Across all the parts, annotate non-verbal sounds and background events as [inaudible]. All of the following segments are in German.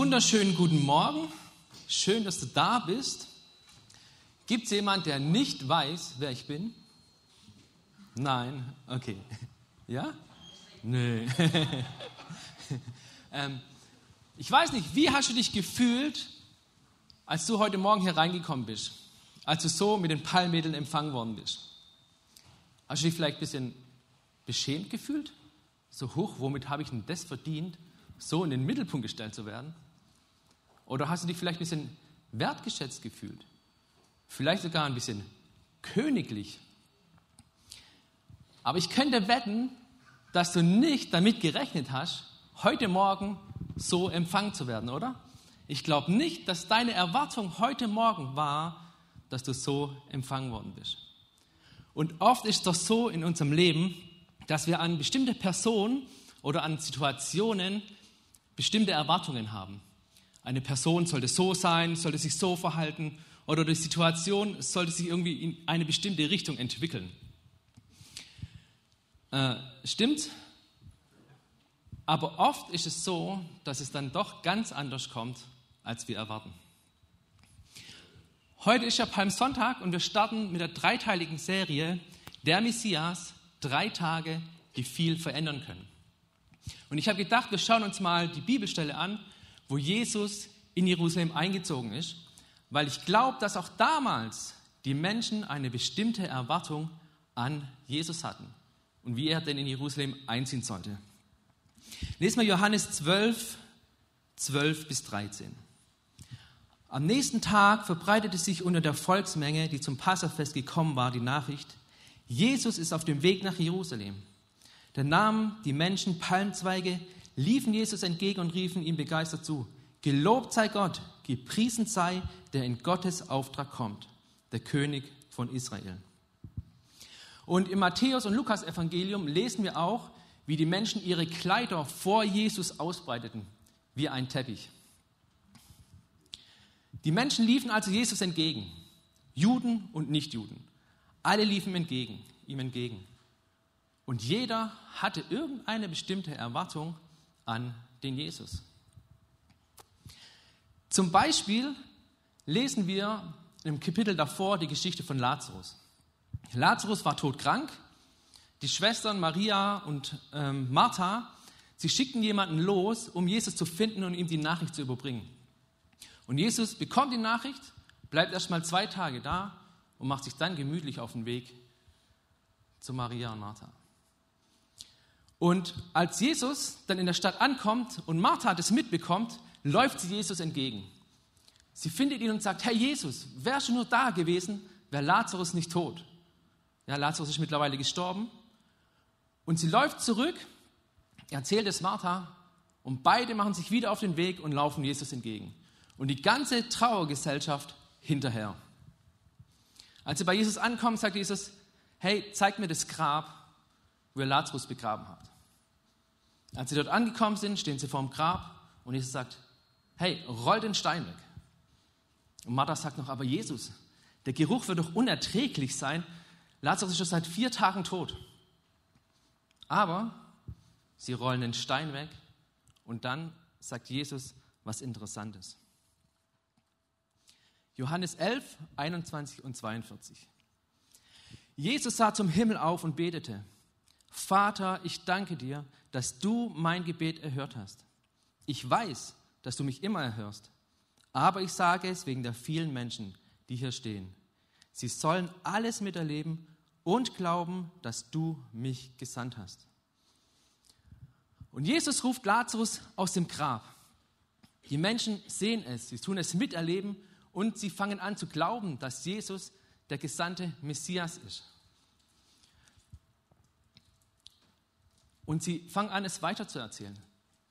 wunderschönen guten Morgen. Schön, dass du da bist. Gibt es jemanden, der nicht weiß, wer ich bin? Nein? Okay. [laughs] Ja? Nö. [laughs] ähm, ich weiß nicht, wie hast du dich gefühlt, als du heute Morgen hier reingekommen bist? Als du so mit den Palmwedeln empfangen worden bist? Hast du dich vielleicht ein bisschen beschämt gefühlt? So hoch, womit habe ich denn das verdient, so in den Mittelpunkt gestellt zu werden? Oder hast du dich vielleicht ein bisschen wertgeschätzt gefühlt? Vielleicht sogar ein bisschen königlich. Aber ich könnte wetten, dass du nicht damit gerechnet hast, heute Morgen so empfangen zu werden, oder? Ich glaube nicht, dass deine Erwartung heute Morgen war, dass du so empfangen worden bist. Und oft ist das so in unserem Leben, dass wir an bestimmte Personen oder an Situationen bestimmte Erwartungen haben. Eine Person sollte so sein, sollte sich so verhalten oder die Situation sollte sich irgendwie in eine bestimmte Richtung entwickeln. Äh, stimmt? Aber oft ist es so, dass es dann doch ganz anders kommt, als wir erwarten. Heute ist ja Palmsonntag und wir starten mit der dreiteiligen Serie Der Messias, drei Tage, die viel verändern können. Und ich habe gedacht, wir schauen uns mal die Bibelstelle an, wo Jesus in Jerusalem eingezogen ist, weil ich glaube, dass auch damals die Menschen eine bestimmte Erwartung an Jesus hatten und wie er denn in Jerusalem einziehen sollte. Lesen wir Johannes 12, 12 bis 13. Am nächsten Tag verbreitete sich unter der Volksmenge, die zum Passafest gekommen war, die Nachricht, Jesus ist auf dem Weg nach Jerusalem. Da nahmen die Menschen Palmzweige, liefen Jesus entgegen und riefen ihm begeistert zu, Gelobt sei Gott, gepriesen sei, der in Gottes Auftrag kommt, der König von Israel. Und im Matthäus- und Lukas-Evangelium lesen wir auch, wie die Menschen ihre Kleider vor Jesus ausbreiteten, wie ein Teppich. Die Menschen liefen also Jesus entgegen, Juden und Nichtjuden. Alle liefen entgegen, ihm entgegen. Und jeder hatte irgendeine bestimmte Erwartung an den Jesus. Zum Beispiel lesen wir im Kapitel davor die Geschichte von Lazarus. Lazarus war todkrank. Die Schwestern Maria und ähm, Martha, sie schickten jemanden los, um Jesus zu finden und ihm die Nachricht zu überbringen. Und Jesus bekommt die Nachricht, bleibt erst mal zwei Tage da und macht sich dann gemütlich auf den Weg zu Maria und Martha. Und als Jesus dann in der Stadt ankommt und Martha das mitbekommt, läuft sie Jesus entgegen. Sie findet ihn und sagt, Herr Jesus, wärst du nur da gewesen, wäre Lazarus nicht tot. Ja, Lazarus ist mittlerweile gestorben. Und sie läuft zurück, erzählt es Martha und beide machen sich wieder auf den Weg und laufen Jesus entgegen. Und die ganze Trauergesellschaft hinterher. Als sie bei Jesus ankommen, sagt Jesus, hey, zeig mir das Grab, wo ihr Lazarus begraben habt. Als sie dort angekommen sind, stehen sie vor dem Grab und Jesus sagt, hey, roll den Stein weg. Und Martha sagt noch, aber Jesus, der Geruch wird doch unerträglich sein. Lazarus ist schon seit vier Tagen tot. Aber sie rollen den Stein weg und dann sagt Jesus was Interessantes. Johannes 11, 21 und 42. Jesus sah zum Himmel auf und betete. Vater, ich danke dir, dass du mein Gebet erhört hast. Ich weiß, dass du mich immer erhörst, aber ich sage es wegen der vielen Menschen, die hier stehen. Sie sollen alles miterleben und glauben, dass du mich gesandt hast. Und Jesus ruft Lazarus aus dem Grab. Die Menschen sehen es, sie tun es miterleben und sie fangen an zu glauben, dass Jesus der gesandte Messias ist. Und sie fangen an, es weiterzuerzählen,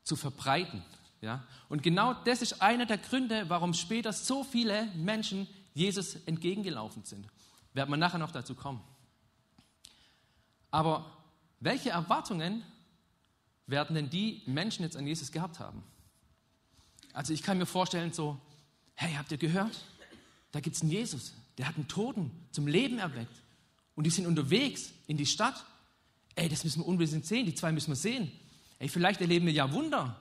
zu verbreiten. Ja? Und genau das ist einer der Gründe, warum später so viele Menschen Jesus entgegengelaufen sind. Werden wir nachher noch dazu kommen. Aber welche Erwartungen werden denn die Menschen jetzt an Jesus gehabt haben? Also ich kann mir vorstellen, so, hey, habt ihr gehört? Da gibt es einen Jesus, der hat einen Toten zum Leben erweckt. Und die sind unterwegs in die Stadt ey, das müssen wir unbedingt sehen, die zwei müssen wir sehen. Ey, vielleicht erleben wir ja Wunder.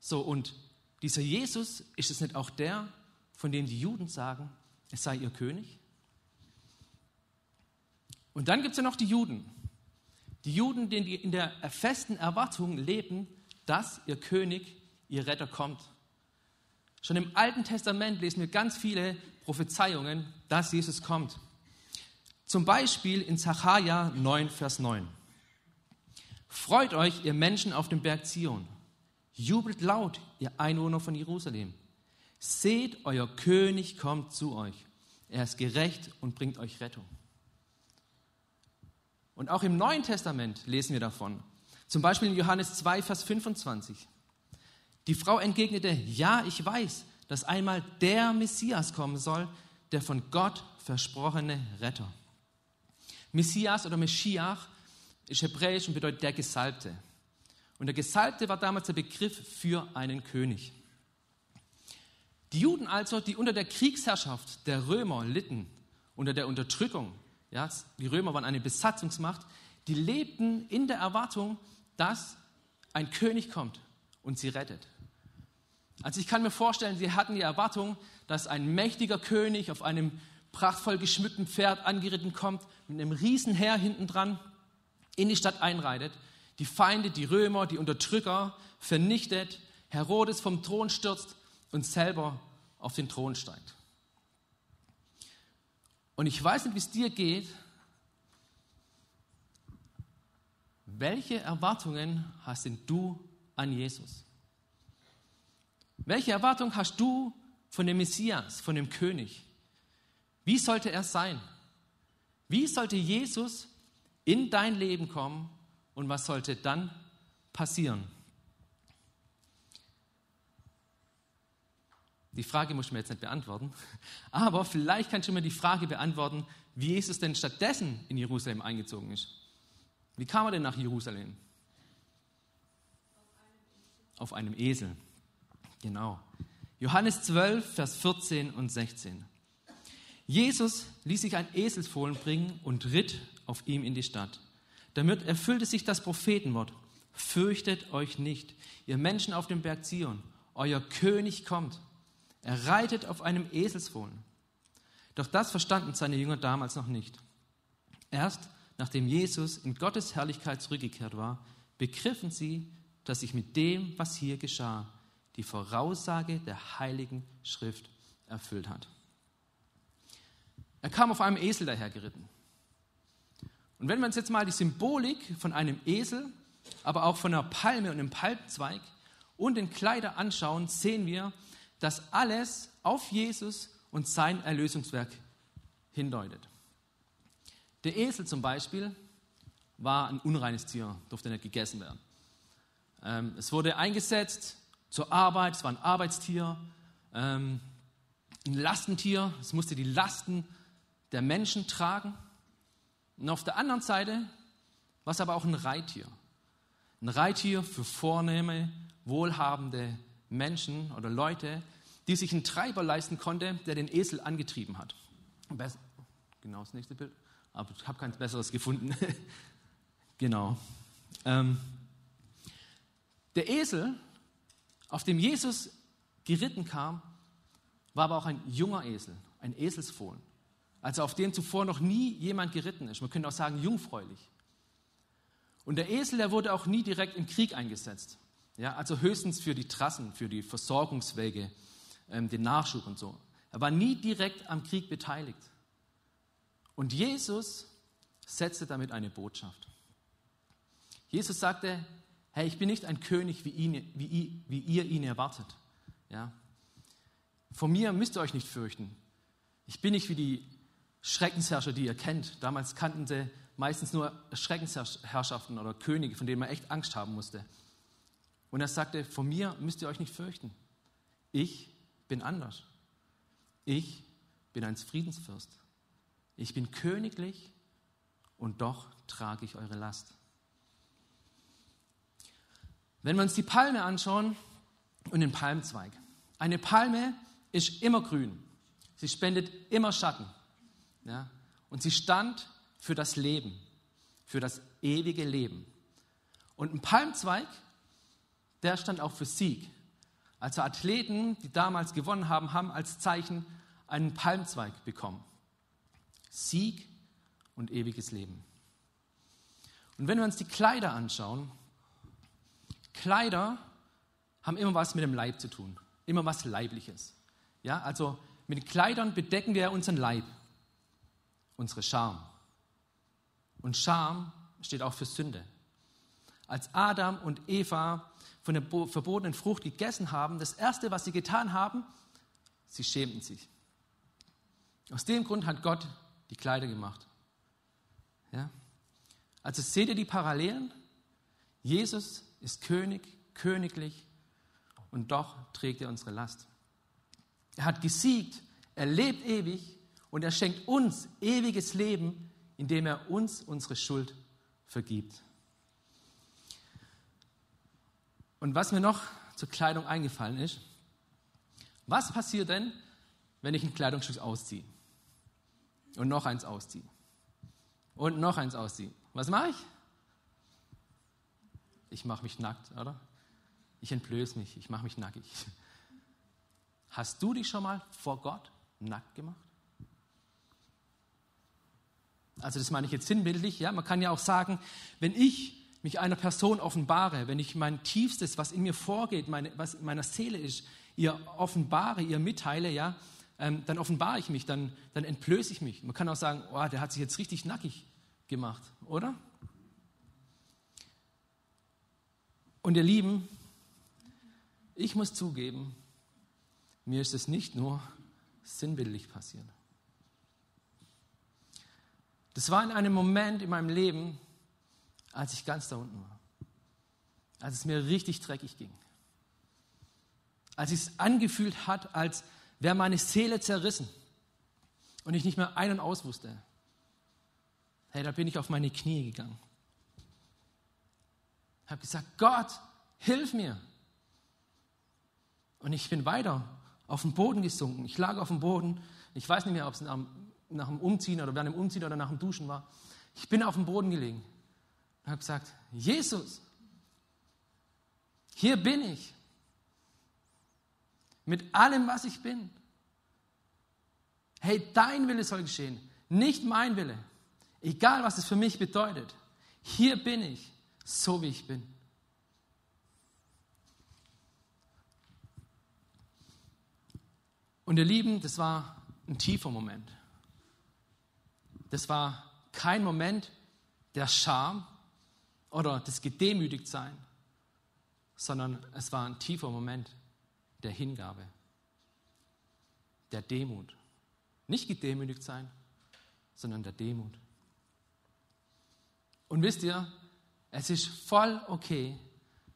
So, und dieser Jesus, ist es nicht auch der, von dem die Juden sagen, es sei ihr König? Und dann gibt es ja noch die Juden. Die Juden, die in der festen Erwartung leben, dass ihr König, ihr Retter kommt. Schon im Alten Testament lesen wir ganz viele Prophezeiungen, dass Jesus kommt. Zum Beispiel in Zachariah 9, Vers 9. Freut euch, ihr Menschen auf dem Berg Zion. Jubelt laut, ihr Einwohner von Jerusalem. Seht, euer König kommt zu euch. Er ist gerecht und bringt euch Rettung. Und auch im Neuen Testament lesen wir davon. Zum Beispiel in Johannes 2, Vers 25. Die Frau entgegnete, ja, ich weiß, dass einmal der Messias kommen soll, der von Gott versprochene Retter. Messias oder Meschiach ist hebräisch und bedeutet der Gesalbte. Und der Gesalbte war damals der Begriff für einen König. Die Juden also, die unter der Kriegsherrschaft der Römer litten, unter der Unterdrückung, ja, die Römer waren eine Besatzungsmacht, die lebten in der Erwartung, dass ein König kommt und sie rettet. Also ich kann mir vorstellen, sie hatten die Erwartung, dass ein mächtiger König auf einem prachtvoll geschmückten Pferd angeritten kommt, mit einem riesen Heer hinten dran in die Stadt einreitet, die Feinde, die Römer, die Unterdrücker vernichtet, Herodes vom Thron stürzt und selber auf den Thron steigt. Und ich weiß nicht, wie es dir geht. Welche Erwartungen hast denn du an Jesus? Welche Erwartung hast du von dem Messias, von dem König? Wie sollte er sein? Wie sollte Jesus in dein Leben kommen und was sollte dann passieren? Die Frage muss ich mir jetzt nicht beantworten, [laughs] aber vielleicht kannst du mir die Frage beantworten, wie Jesus denn stattdessen in Jerusalem eingezogen ist. Wie kam er denn nach Jerusalem? Auf einem Esel. Genau. Johannes 12, Vers 14 und 16. Jesus ließ sich ein Eselsfohlen bringen und ritt auf ihm in die Stadt. Damit erfüllte sich das Prophetenwort. Fürchtet euch nicht, ihr Menschen auf dem Berg Zion. Euer König kommt. Er reitet auf einem Eselsfohlen. Doch das verstanden seine Jünger damals noch nicht. Erst nachdem Jesus in Gottes Herrlichkeit zurückgekehrt war, begriffen sie, dass sich mit dem, was hier geschah, die Voraussage der Heiligen Schrift erfüllt hat. Er kam auf einem Esel dahergeritten. Und wenn wir uns jetzt mal die Symbolik von einem Esel, aber auch von einer Palme und einem Palmzweig und den Kleider anschauen, sehen wir, dass alles auf Jesus und sein Erlösungswerk hindeutet. Der Esel zum Beispiel war ein unreines Tier, durfte nicht gegessen werden. Ähm, es wurde eingesetzt zur Arbeit, es war ein Arbeitstier, ähm, ein Lastentier, es musste die Lasten der Menschen tragen. Und auf der anderen Seite war es aber auch ein Reittier. Ein Reittier für vornehme, wohlhabende Menschen oder Leute, die sich einen Treiber leisten konnte, der den Esel angetrieben hat. Genau das nächste Bild, aber ich habe kein besseres gefunden. [laughs] genau. Ähm, der Esel auf dem Jesus geritten kam, war aber auch ein junger Esel, ein Eselsfohlen. Also auf dem zuvor noch nie jemand geritten ist. Man könnte auch sagen, jungfräulich. Und der Esel, der wurde auch nie direkt im Krieg eingesetzt. Ja, also höchstens für die Trassen, für die Versorgungswege, ähm, den Nachschub und so. Er war nie direkt am Krieg beteiligt. Und Jesus setzte damit eine Botschaft. Jesus sagte, hey, ich bin nicht ein König, wie, ihn, wie, wie ihr ihn erwartet. Ja? Von mir müsst ihr euch nicht fürchten. Ich bin nicht wie die Schreckensherrscher, die ihr kennt. Damals kannten sie meistens nur Schreckensherrschaften oder Könige, von denen man echt Angst haben musste. Und er sagte, von mir müsst ihr euch nicht fürchten. Ich bin anders. Ich bin ein Friedensfürst. Ich bin königlich und doch trage ich eure Last. Wenn wir uns die Palme anschauen und den Palmzweig. Eine Palme ist immer grün. Sie spendet immer Schatten. Ja? Und sie stand für das Leben, für das ewige Leben. Und ein Palmzweig, der stand auch für Sieg. Also Athleten, die damals gewonnen haben, haben als Zeichen einen Palmzweig bekommen. Sieg und ewiges Leben. Und wenn wir uns die Kleider anschauen, Kleider haben immer was mit dem Leib zu tun, immer was Leibliches. Ja, also mit Kleidern bedecken wir unseren Leib, unsere Scham. Und Scham steht auch für Sünde. Als Adam und Eva von der verbotenen Frucht gegessen haben, das Erste, was sie getan haben, sie schämten sich. Aus dem Grund hat Gott die Kleider gemacht. Ja? Also seht ihr die Parallelen? Jesus ist König, königlich und doch trägt er unsere Last. Er hat gesiegt, er lebt ewig und er schenkt uns ewiges Leben, indem er uns unsere Schuld vergibt. Und was mir noch zur Kleidung eingefallen ist, was passiert denn, wenn ich ein Kleidungsstück ausziehe? Und noch eins ausziehe. Und noch eins ausziehe. Was mache ich? Ich mache mich nackt, oder? Ich entblöße mich, ich mache mich nackig. Hast du dich schon mal vor Gott nackt gemacht? Also das meine ich jetzt sinnbildlich, ja. Man kann ja auch sagen, wenn ich mich einer Person offenbare, wenn ich mein Tiefstes, was in mir vorgeht, meine, was in meiner Seele ist, ihr offenbare, ihr mitteile, ja, ähm, dann offenbare ich mich, dann, dann entblöße ich mich. Man kann auch sagen, oh, der hat sich jetzt richtig nackig gemacht, oder? Und ihr Lieben, ich muss zugeben, mir ist es nicht nur sinnbildlich passiert. Das war in einem Moment in meinem Leben, als ich ganz da unten war. Als es mir richtig dreckig ging. Als es sich angefühlt hat, als wäre meine Seele zerrissen und ich nicht mehr ein- und aus wusste. Hey, da bin ich auf meine Knie gegangen. Habe gesagt, Gott, hilf mir. Und ich bin weiter auf den Boden gesunken. Ich lag auf dem Boden. Ich weiß nicht mehr, ob es nach, nach dem Umziehen oder während dem Umziehen oder nach dem Duschen war. Ich bin auf dem Boden gelegen und habe gesagt, Jesus, hier bin ich. Mit allem, was ich bin. Hey, dein Wille soll geschehen, nicht mein Wille. Egal, was es für mich bedeutet. Hier bin ich, so wie ich bin. Und ihr Lieben, das war ein tiefer Moment. Das war kein Moment der Scham oder des Gedemütigtsein, sondern es war ein tiefer Moment der Hingabe, der Demut. Nicht gedemütigt sein, sondern der Demut. Und wisst ihr, es ist voll okay,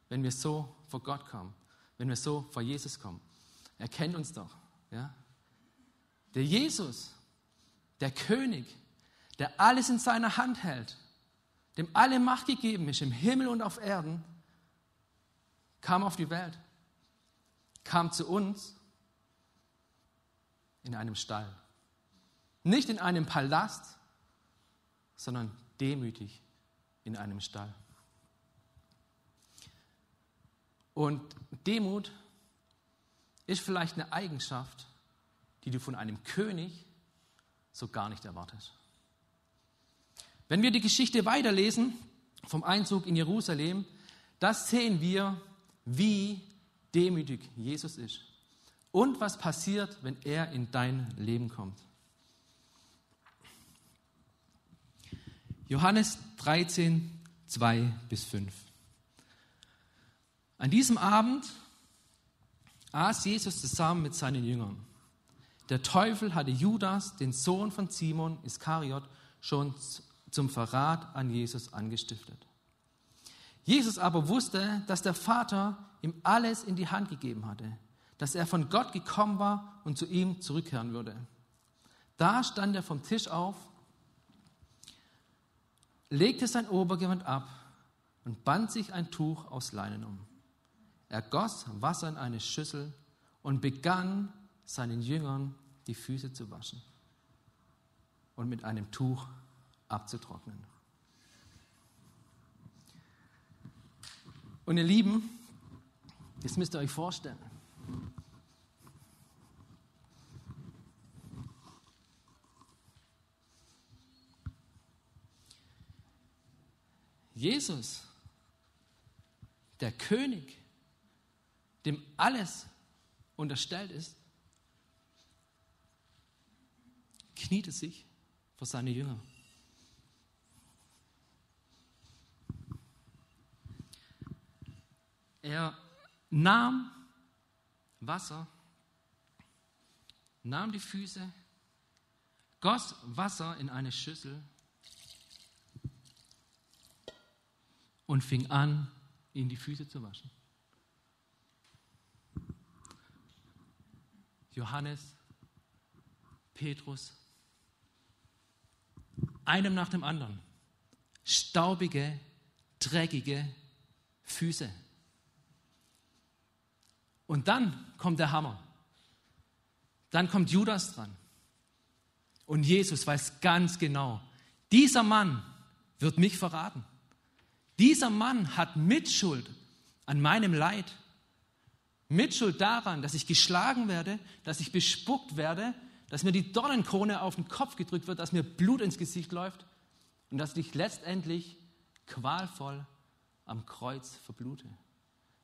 wenn wir so vor Gott kommen, wenn wir so vor Jesus kommen. Er kennt uns doch. Ja? Der Jesus, der König, der alles in seiner Hand hält, dem alle Macht gegeben ist, im Himmel und auf Erden, kam auf die Welt, kam zu uns in einem Stall. Nicht in einem Palast, sondern demütig in einem Stall. Und Demut ist vielleicht eine Eigenschaft, die du von einem König so gar nicht erwartest. Wenn wir die Geschichte weiterlesen vom Einzug in Jerusalem, das sehen wir, wie demütig Jesus ist und was passiert, wenn er in dein Leben kommt. Johannes 13, 2 bis 5. An diesem Abend aß Jesus zusammen mit seinen Jüngern. Der Teufel hatte Judas, den Sohn von Simon Iskariot, schon zum Verrat an Jesus angestiftet. Jesus aber wusste, dass der Vater ihm alles in die Hand gegeben hatte, dass er von Gott gekommen war und zu ihm zurückkehren würde. Da stand er vom Tisch auf legte sein Obergewand ab und band sich ein Tuch aus Leinen um. Er goss Wasser in eine Schüssel und begann seinen Jüngern die Füße zu waschen und mit einem Tuch abzutrocknen. Und ihr Lieben, jetzt müsst ihr euch vorstellen, Jesus, der König, dem alles unterstellt ist, kniete sich vor seine Jünger. Er nahm Wasser, nahm die Füße, goss Wasser in eine Schüssel und fing an, ihm die Füße zu waschen. Johannes, Petrus, einem nach dem anderen, staubige, dreckige Füße. Und dann kommt der Hammer. Dann kommt Judas dran. Und Jesus weiß ganz genau, dieser Mann wird mich verraten. Dieser Mann hat Mitschuld an meinem Leid. Mitschuld daran, dass ich geschlagen werde, dass ich bespuckt werde, dass mir die Dornenkrone auf den Kopf gedrückt wird, dass mir Blut ins Gesicht läuft und dass ich letztendlich qualvoll am Kreuz verblute.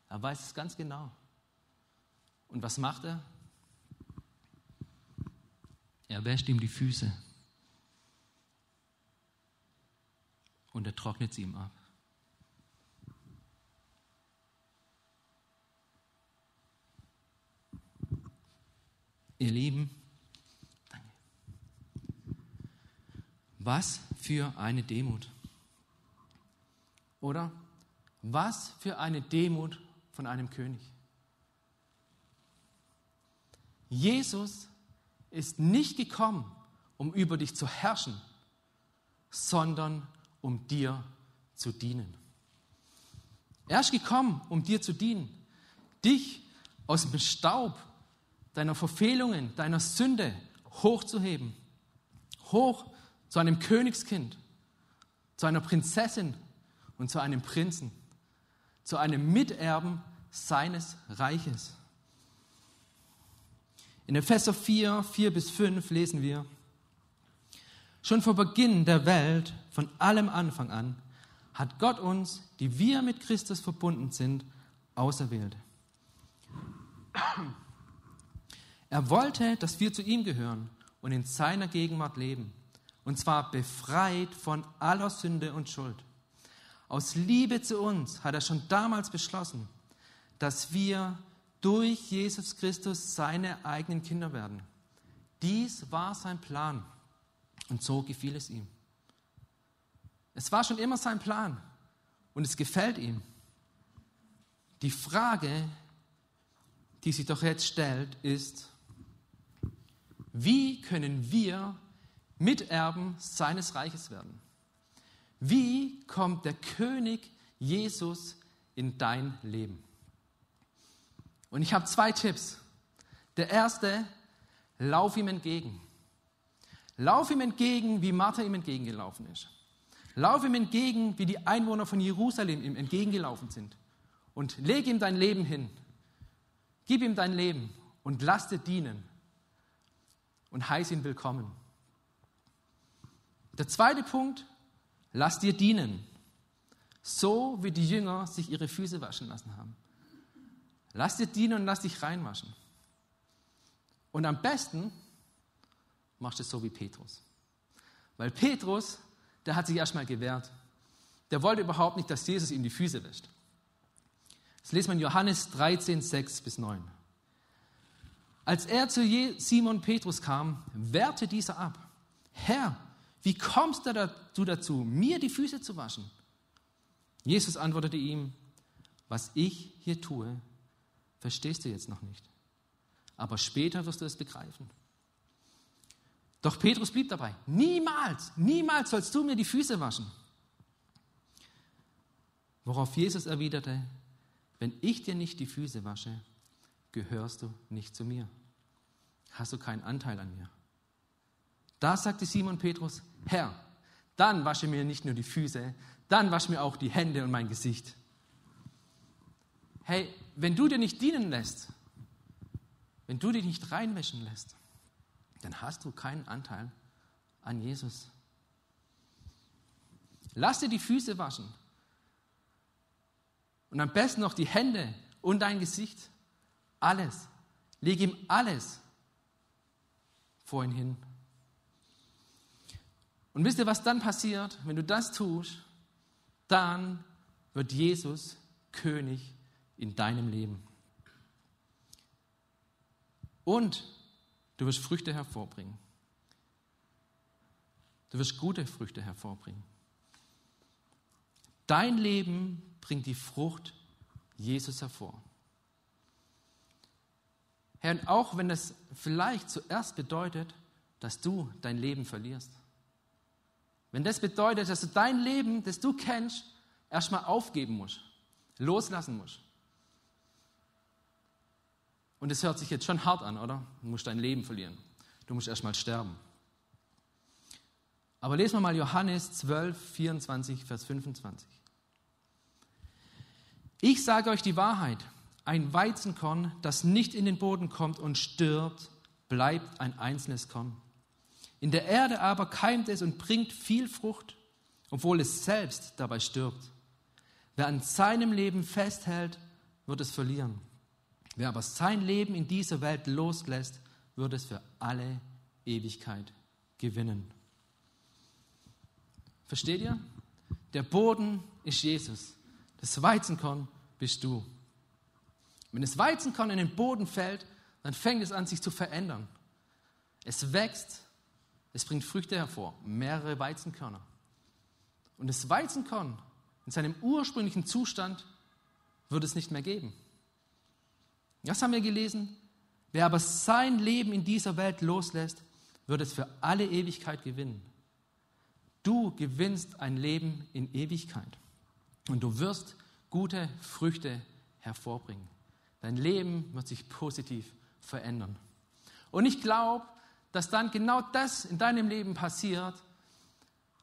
Er weiß es ganz genau. Und was macht er? Er wäscht ihm die Füße und er trocknet sie ihm ab. Ihr Lieben, was für eine Demut. Oder was für eine Demut von einem König. Jesus ist nicht gekommen, um über dich zu herrschen, sondern um dir zu dienen. Er ist gekommen, um dir zu dienen, dich aus dem Staub deiner Verfehlungen, deiner Sünde hochzuheben. Hoch zu einem Königskind, zu einer Prinzessin und zu einem Prinzen, zu einem Miterben seines Reiches. In Epheser 4, 4 bis 5 lesen wir, Schon vor Beginn der Welt, von allem Anfang an, hat Gott uns, die wir mit Christus verbunden sind, auserwählt. Er wollte, dass wir zu ihm gehören und in seiner Gegenwart leben. Und zwar befreit von aller Sünde und Schuld. Aus Liebe zu uns hat er schon damals beschlossen, dass wir durch Jesus Christus seine eigenen Kinder werden. Dies war sein Plan und so gefiel es ihm. Es war schon immer sein Plan und es gefällt ihm. Die Frage, die sich doch jetzt stellt, ist, wie können wir Miterben seines Reiches werden? Wie kommt der König Jesus in dein Leben? Und ich habe zwei Tipps. Der erste, lauf ihm entgegen. Lauf ihm entgegen, wie Martha ihm entgegengelaufen ist. Lauf ihm entgegen, wie die Einwohner von Jerusalem ihm entgegengelaufen sind. Und leg ihm dein Leben hin. Gib ihm dein Leben und lass dir dienen und heiß ihn willkommen. Der zweite Punkt, lass dir dienen, so wie die Jünger sich ihre Füße waschen lassen haben. Lass dir dienen und lass dich reinwaschen. Und am besten machst du es so wie Petrus. Weil Petrus, der hat sich erstmal gewehrt. Der wollte überhaupt nicht, dass Jesus ihm die Füße wäscht. Das lesen wir in Johannes 13, 6 bis 9. Als er zu Simon Petrus kam, wehrte dieser ab. Herr, wie kommst du dazu, mir die Füße zu waschen? Jesus antwortete ihm, was ich hier tue, verstehst du jetzt noch nicht. Aber später wirst du es begreifen. Doch Petrus blieb dabei. Niemals, niemals sollst du mir die Füße waschen. Worauf Jesus erwiderte, wenn ich dir nicht die Füße wasche, gehörst du nicht zu mir. Hast du keinen Anteil an mir. Da sagte Simon Petrus, Herr, dann wasche mir nicht nur die Füße, dann wasche mir auch die Hände und mein Gesicht. Hey, wenn du dir nicht dienen lässt, wenn du dich nicht reinwäschen lässt, dann hast du keinen Anteil an Jesus. Lass dir die Füße waschen und am besten noch die Hände und dein Gesicht. Alles. Leg ihm alles vor ihn hin. Und wisst ihr, was dann passiert? Wenn du das tust, dann wird Jesus König in deinem Leben. Und du wirst Früchte hervorbringen. Du wirst gute Früchte hervorbringen. Dein Leben bringt die Frucht Jesus hervor. Herr, und auch wenn das vielleicht zuerst bedeutet, dass du dein Leben verlierst. Wenn das bedeutet, dass du dein Leben, das du kennst, erstmal aufgeben musst, loslassen musst. Und es hört sich jetzt schon hart an, oder? Du musst dein Leben verlieren. Du musst erstmal sterben. Aber lesen wir mal Johannes 12, 24, Vers 25. Ich sage euch die Wahrheit. Ein Weizenkorn, das nicht in den Boden kommt und stirbt, bleibt ein einzelnes Korn. In der Erde aber keimt es und bringt viel Frucht, obwohl es selbst dabei stirbt. Wer an seinem Leben festhält, wird es verlieren. Wer aber sein Leben in dieser Welt loslässt, wird es für alle Ewigkeit gewinnen. Versteht ihr? Der Boden ist Jesus. Das Weizenkorn bist du. Wenn das Weizenkorn in den Boden fällt, dann fängt es an, sich zu verändern. Es wächst, es bringt Früchte hervor, mehrere Weizenkörner. Und das Weizenkorn in seinem ursprünglichen Zustand wird es nicht mehr geben. Das haben wir gelesen. Wer aber sein Leben in dieser Welt loslässt, wird es für alle Ewigkeit gewinnen. Du gewinnst ein Leben in Ewigkeit und du wirst gute Früchte hervorbringen. Dein Leben wird sich positiv verändern. Und ich glaube, dass dann genau das in deinem Leben passiert,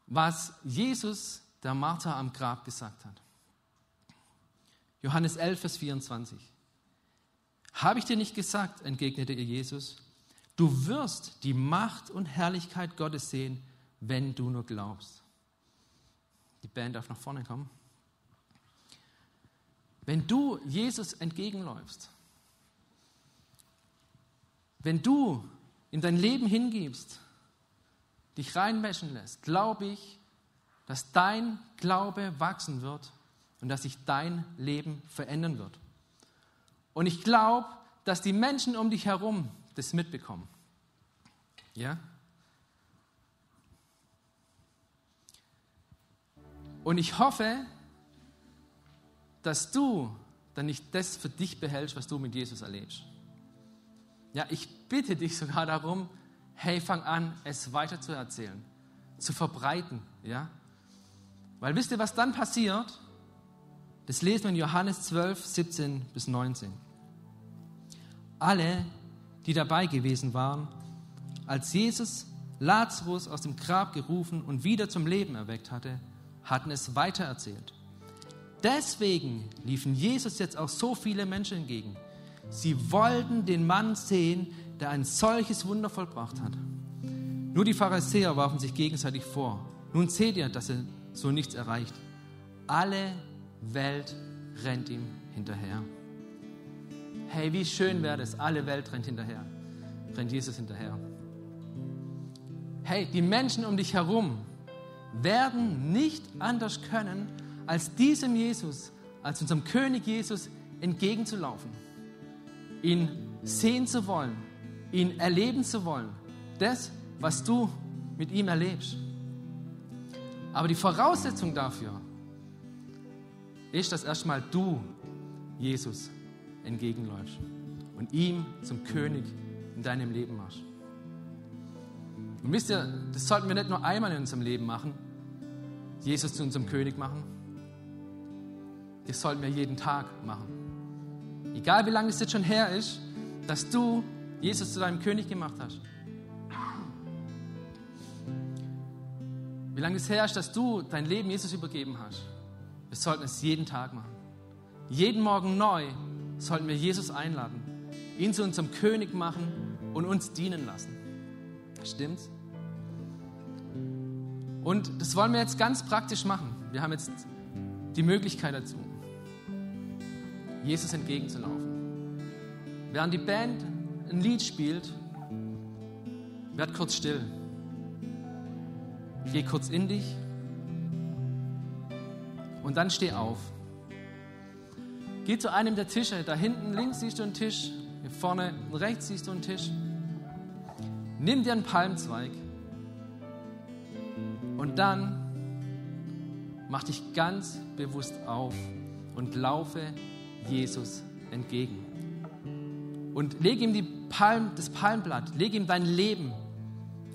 was Jesus der Martha am Grab gesagt hat. Johannes 11, Vers 24. Habe ich dir nicht gesagt, entgegnete ihr Jesus, du wirst die Macht und Herrlichkeit Gottes sehen, wenn du nur glaubst. Die Band darf nach vorne kommen. Wenn du Jesus entgegenläufst, wenn du in dein Leben hingibst, dich reinwäschen lässt, glaube ich, dass dein Glaube wachsen wird und dass sich dein Leben verändern wird. Und ich glaube, dass die Menschen um dich herum das mitbekommen. Ja? Und ich hoffe, dass du dann nicht das für dich behältst, was du mit Jesus erlebst. Ja, ich bitte dich sogar darum, hey, fang an, es weiter zu erzählen, zu verbreiten, ja? Weil wisst ihr, was dann passiert? Das lesen wir in Johannes 12, 17 bis 19. Alle, die dabei gewesen waren, als Jesus Lazarus aus dem Grab gerufen und wieder zum Leben erweckt hatte, hatten es weitererzählt. Deswegen liefen Jesus jetzt auch so viele Menschen entgegen. Sie wollten den Mann sehen, der ein solches Wunder vollbracht hat. Nur die Pharisäer warfen sich gegenseitig vor. Nun seht ihr, dass er so nichts erreicht. Alle Welt rennt ihm hinterher. Hey, wie schön wäre es, alle Welt rennt hinterher. Rennt Jesus hinterher. Hey, die Menschen um dich herum werden nicht anders können, als diesem Jesus, als unserem König Jesus entgegenzulaufen, ihn sehen zu wollen, ihn erleben zu wollen, das, was du mit ihm erlebst. Aber die Voraussetzung dafür ist, dass erstmal du Jesus entgegenläufst und ihm zum König in deinem Leben machst. Und wisst ihr, das sollten wir nicht nur einmal in unserem Leben machen, Jesus zu unserem König machen, das sollten wir jeden Tag machen. Egal wie lange es jetzt schon her ist, dass du Jesus zu deinem König gemacht hast. Wie lange es her ist, dass du dein Leben Jesus übergeben hast. Wir sollten es jeden Tag machen. Jeden Morgen neu sollten wir Jesus einladen. ihn zu unserem König machen und uns dienen lassen. Stimmt's? Und das wollen wir jetzt ganz praktisch machen. Wir haben jetzt die Möglichkeit dazu, Jesus entgegenzulaufen. Während die Band ein Lied spielt, werd kurz still. Geh kurz in dich und dann steh auf. Geh zu einem der Tische. Da hinten links siehst du einen Tisch, hier vorne rechts siehst du einen Tisch. Nimm dir einen Palmzweig und dann mach dich ganz bewusst auf und laufe Jesus entgegen. Und leg ihm die Palm, das Palmblatt, leg ihm dein Leben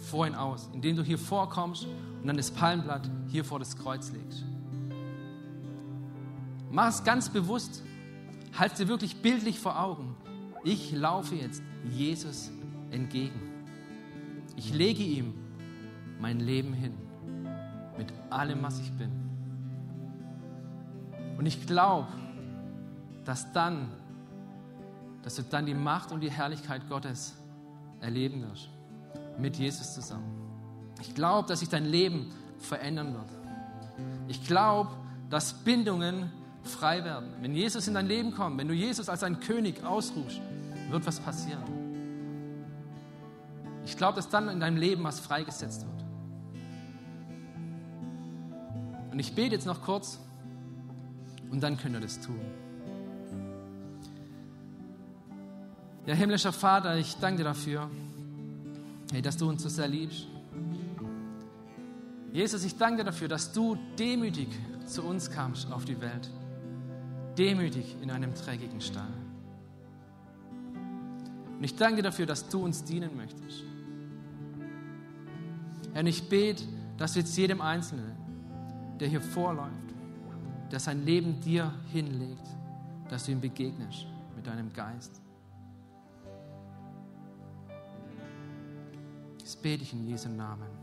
vor ihn aus, indem du hier vorkommst und dann das Palmblatt hier vor das Kreuz legst. Mach es ganz bewusst. Halt dir wirklich bildlich vor Augen. Ich laufe jetzt Jesus entgegen. Ich lege ihm mein Leben hin. Mit allem, was ich bin. Und ich glaube, dass dann, dass du dann die Macht und die Herrlichkeit Gottes erleben wirst. Mit Jesus zusammen. Ich glaube, dass sich dein Leben verändern wird. Ich glaube, dass Bindungen frei werden. Wenn Jesus in dein Leben kommt, wenn du Jesus als dein König ausrufst, wird was passieren. Ich glaube, dass dann in deinem Leben was freigesetzt wird. Und ich bete jetzt noch kurz und dann könnt ihr das tun. Ja, himmlischer Vater, ich danke dir dafür, hey, dass du uns so sehr liebst. Jesus, ich danke dir dafür, dass du demütig zu uns kamst auf die Welt demütig in einem dreckigen Stall. Und ich danke dir dafür, dass du uns dienen möchtest. Herr, und ich bete, dass jetzt jedem Einzelnen, der hier vorläuft, der sein Leben dir hinlegt, dass du ihm begegnest mit deinem Geist. Das bete ich in Jesu Namen.